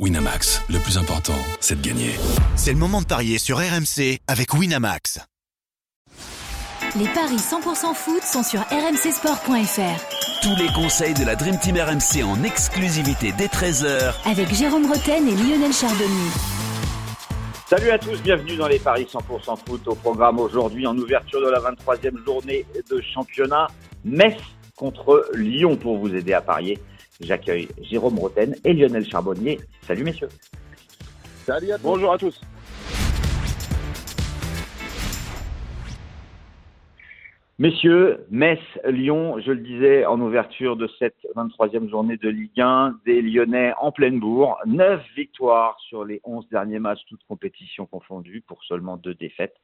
Winamax, le plus important, c'est de gagner. C'est le moment de parier sur RMC avec Winamax. Les paris 100% foot sont sur rmcsport.fr. Tous les conseils de la Dream Team RMC en exclusivité dès 13h Avec Jérôme Roten et Lionel Charbonnier. Salut à tous, bienvenue dans les Paris 100% foot au programme aujourd'hui en ouverture de la 23e journée de championnat. Metz contre Lyon pour vous aider à parier. J'accueille Jérôme Roten et Lionel Charbonnier. Salut messieurs. Salut à tous. Bonjour à tous. Messieurs, Metz, Lyon, je le disais en ouverture de cette 23e journée de Ligue 1, des Lyonnais en pleine bourre, 9 victoires sur les 11 derniers matchs, toutes compétitions confondues, pour seulement deux défaites.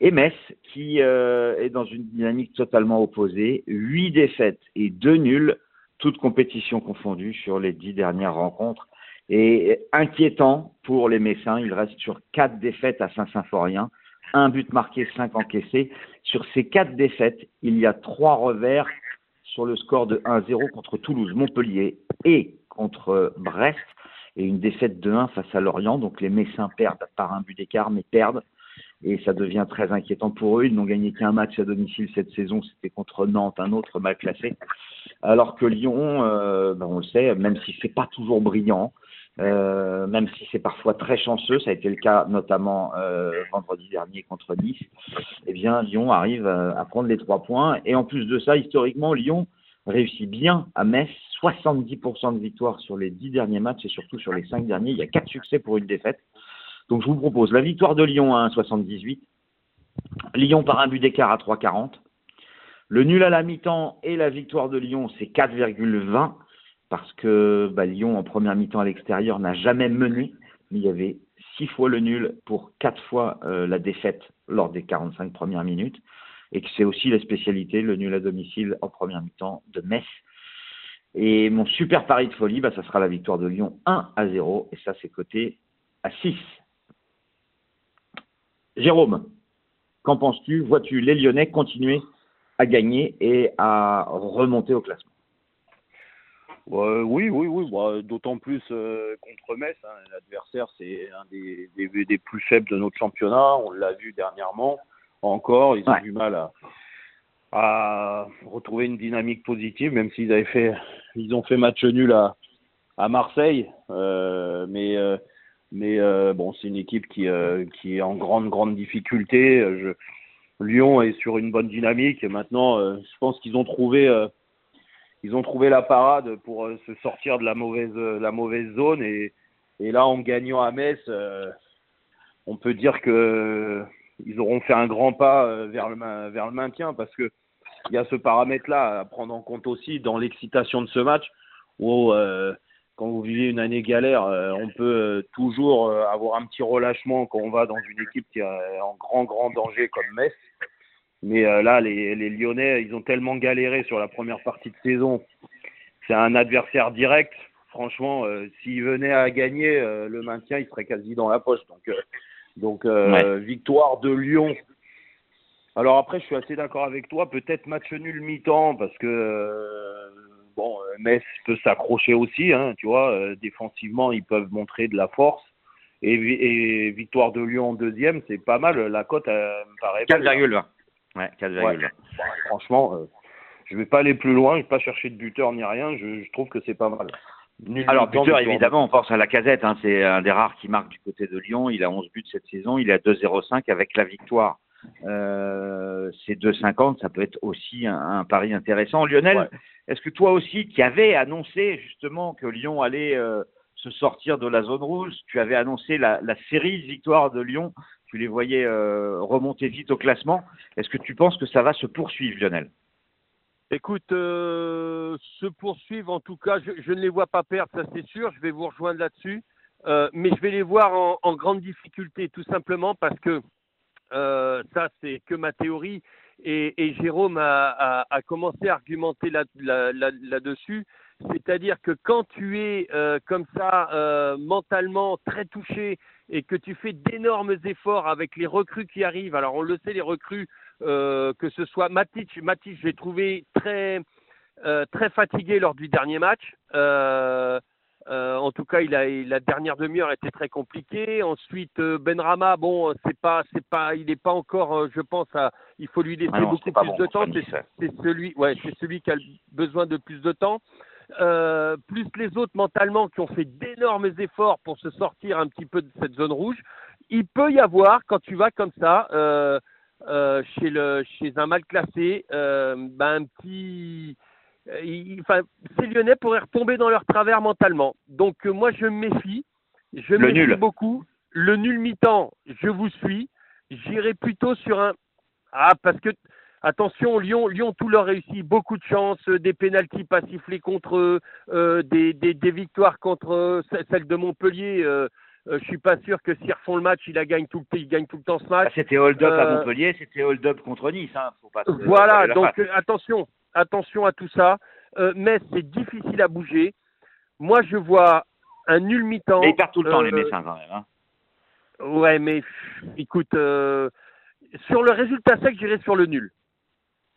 Et Metz, qui euh, est dans une dynamique totalement opposée, 8 défaites et 2 nuls, toutes compétitions confondues sur les 10 dernières rencontres. Et inquiétant pour les Messins, ils restent sur 4 défaites à Saint-Symphorien un but marqué, cinq encaissés. Sur ces quatre défaites, il y a trois revers sur le score de 1-0 contre Toulouse, Montpellier et contre Brest, et une défaite de 1 face à Lorient. Donc les Messins perdent par un but d'écart, mais perdent. Et ça devient très inquiétant pour eux. Ils n'ont gagné qu'un match à domicile cette saison, c'était contre Nantes, un autre mal classé. Alors que Lyon, euh, ben on le sait, même si c'est pas toujours brillant, euh, même si c'est parfois très chanceux, ça a été le cas notamment euh, vendredi dernier contre Nice, eh bien Lyon arrive à prendre les trois points. Et en plus de ça, historiquement, Lyon réussit bien à Metz, 70% de victoires sur les dix derniers matchs et surtout sur les cinq derniers. Il y a quatre succès pour une défaite. Donc je vous propose la victoire de Lyon à 1,78, Lyon par un but d'écart à 3,40. Le nul à la mi-temps et la victoire de Lyon, c'est 4,20 parce que bah, Lyon en première mi-temps à l'extérieur n'a jamais mené, mais il y avait six fois le nul pour quatre fois euh, la défaite lors des 45 premières minutes, et que c'est aussi la spécialité, le nul à domicile en première mi-temps de Metz. Et mon super pari de folie, bah, ça sera la victoire de Lyon 1 à 0, et ça c'est coté à 6. Jérôme, qu'en penses-tu? Vois-tu les Lyonnais continuer à gagner et à remonter au classement? Oui, oui, oui. Bah, D'autant plus euh, contre Metz. Hein. L'adversaire, c'est un des, des, des, plus faibles de notre championnat. On l'a vu dernièrement. Encore, ils ont du mal à, à, retrouver une dynamique positive, même s'ils avaient fait, ils ont fait match nul à, à Marseille. Euh, mais euh, mais euh, bon, c'est une équipe qui, euh, qui est en grande, grande difficulté. Lyon est sur une bonne dynamique. Maintenant, je pense qu'ils ont trouvé ils ont trouvé la parade pour euh, se sortir de la mauvaise, euh, la mauvaise zone. Et, et là, en gagnant à Metz, euh, on peut dire que ils auront fait un grand pas vers le, vers le maintien parce que il y a ce paramètre-là à prendre en compte aussi dans l'excitation de ce match où quand vous vivez une année galère, on peut toujours avoir un petit relâchement quand on va dans une équipe qui est en grand grand danger comme Metz. Mais euh, là, les, les, Lyonnais, ils ont tellement galéré sur la première partie de saison. C'est un adversaire direct. Franchement, euh, s'ils venaient à gagner euh, le maintien, ils seraient quasi dans la poche. Donc, donc victoire de Lyon. Alors après, je suis assez d'accord avec toi. Peut-être match nul mi-temps parce que bon, Metz peut s'accrocher aussi. Hein, tu vois, défensivement, ils peuvent montrer de la force. Et, et victoire de Lyon en deuxième, c'est pas mal. La cote me paraît. 4,20. Ouais, 4,20. franchement, euh, je vais pas aller plus loin, je vais pas chercher de buteur ni rien, je, je trouve que c'est pas mal. Alors, buteur, évidemment, on pense à la casette, hein, c'est un des rares qui marque du côté de Lyon, il a 11 buts cette saison, il est à 2,05 avec la victoire. Euh, c'est 2,50, ça peut être aussi un, un pari intéressant. Lionel, est-ce que toi aussi, qui avais annoncé justement que Lyon allait euh, se sortir de la zone rouge, tu avais annoncé la, série de victoires de Lyon tu les voyais euh, remonter vite au classement. Est-ce que tu penses que ça va se poursuivre, Lionel? Écoute, euh, se poursuivre en tout cas, je, ne les vois pas perdre, ça c'est sûr, je vais vous rejoindre là-dessus, mais je vais les voir en, grande difficulté tout simplement parce que ça c'est que ma théorie et, Jérôme a, commencé à argumenter là-dessus. C'est-à-dire que quand tu es comme ça mentalement très touché et que tu fais d'énormes efforts avec les recrues qui arrivent. Alors on le sait, les recrues, euh, que ce soit Matic, Matic, j'ai trouvé très euh, très fatigué lors du dernier match. Euh, Euh, en tout cas, il a, la dernière demi-heure était très compliquée. Ensuite, euh, Benrama, bon, c'est pas, c'est pas, il n'est pas encore, euh, je pense, à, il faut lui laisser Ah non, beaucoup plus bon, de temps. c'est celui, ouais, c'est celui qui a besoin de plus de temps. Euh, plus les autres mentalement qui ont fait d'énormes efforts pour se sortir un petit peu de cette zone rouge. Il peut y avoir, quand tu vas comme ça, euh, euh, chez, le, chez un mal classé, euh, ben, un petit. Euh, il- Enfin, ces Lyonnais pourraient retomber dans leur travers mentalement. Donc, euh, moi, je me méfie. Je me Le méfie nul. beaucoup. Le nul mi-temps, je vous suis. J'irai plutôt sur un. Ah, parce que Attention, Lyon, Lyon, tout leur réussit, beaucoup de chance, euh, des pénalties pas sifflés contre eux, euh, des, des, des victoires contre celle de Montpellier. Euh, je suis pas sûr que s'ils refont le match, ils la gagnent tout le temps, ils gagnent tout le temps ce Bah, match. C'était hold-up à Montpellier, c'était hold-up contre Nice. Hein. Faut pas se- Voilà, donc attention, attention à tout ça. Euh, Metz, c'est difficile à bouger. Moi, je vois un nul mi-temps. Mais ils perdent tout le temps, les Euh, Messins, quand même. Hein. Ouais, mais écoute, euh, sur le résultat sec, j'irai sur le nul.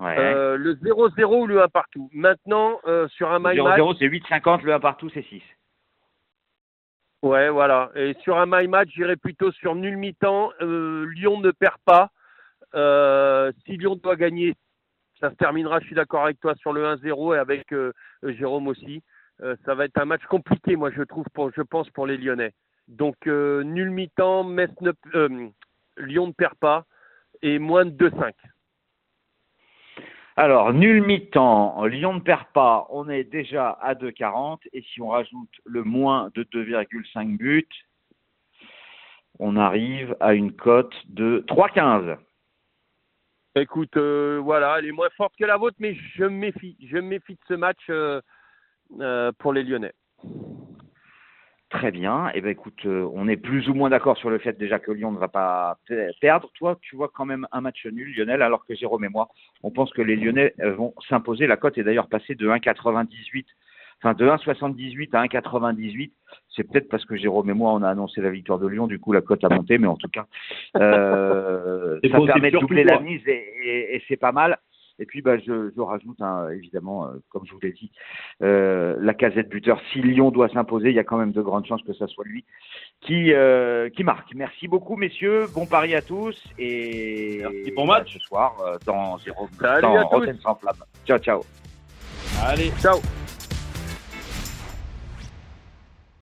Ouais. Euh, le 0-0 ou le 1 partout. Maintenant, euh, sur un my match, 0-0, c'est 8,50, le 1 partout, c'est 6. ouais, voilà. Et sur un my match, j'irai plutôt sur nul mi-temps. Euh, Lyon ne perd pas. Si Lyon doit gagner, ça se terminera. Je suis d'accord avec toi sur le 1-0 et avec euh, euh, Jérôme aussi. Euh, ça va être un match compliqué, moi, je trouve, je pense, pour les Lyonnais. Donc, nul mi-temps, Lyon ne perd pas et moins de 2-5. Alors, nul mi-temps, Lyon ne perd pas, on est déjà à 2,40. Et si on rajoute le moins de 2,5 buts, on arrive à une cote de 3,15. Écoute, euh, voilà, elle est moins forte que la vôtre, mais je me méfie. Je me méfie de ce match euh, euh, pour les Lyonnais. Très bien. Eh ben, écoute, on est plus ou moins d'accord sur le fait déjà que Lyon ne va pas pe- perdre. Toi, tu vois quand même un match nul, Lionel, alors que Jérôme et moi, on pense que les Lyonnais vont s'imposer. La cote est d'ailleurs passée de 1,98, enfin de 1,78 à 1,98. C'est peut-être parce que Jérôme et moi, on a annoncé la victoire de Lyon, du coup la cote a monté, mais en tout cas, euh, ça possible, permet de doubler la mise et, et- et c'est pas mal. Et puis, bah, je, je rajoute, hein, évidemment, euh, comme je vous l'ai dit, euh, la casette buteur. Si Lyon doit s'imposer, il y a quand même de grandes chances que ça soit lui qui, euh, qui marque. Merci beaucoup, messieurs. Bon pari à tous. Et Merci, bon match. ce soir, euh, dans Jérôme, Salut dans à tous. Rotten sans flamme. Ciao, ciao. Allez. Ciao.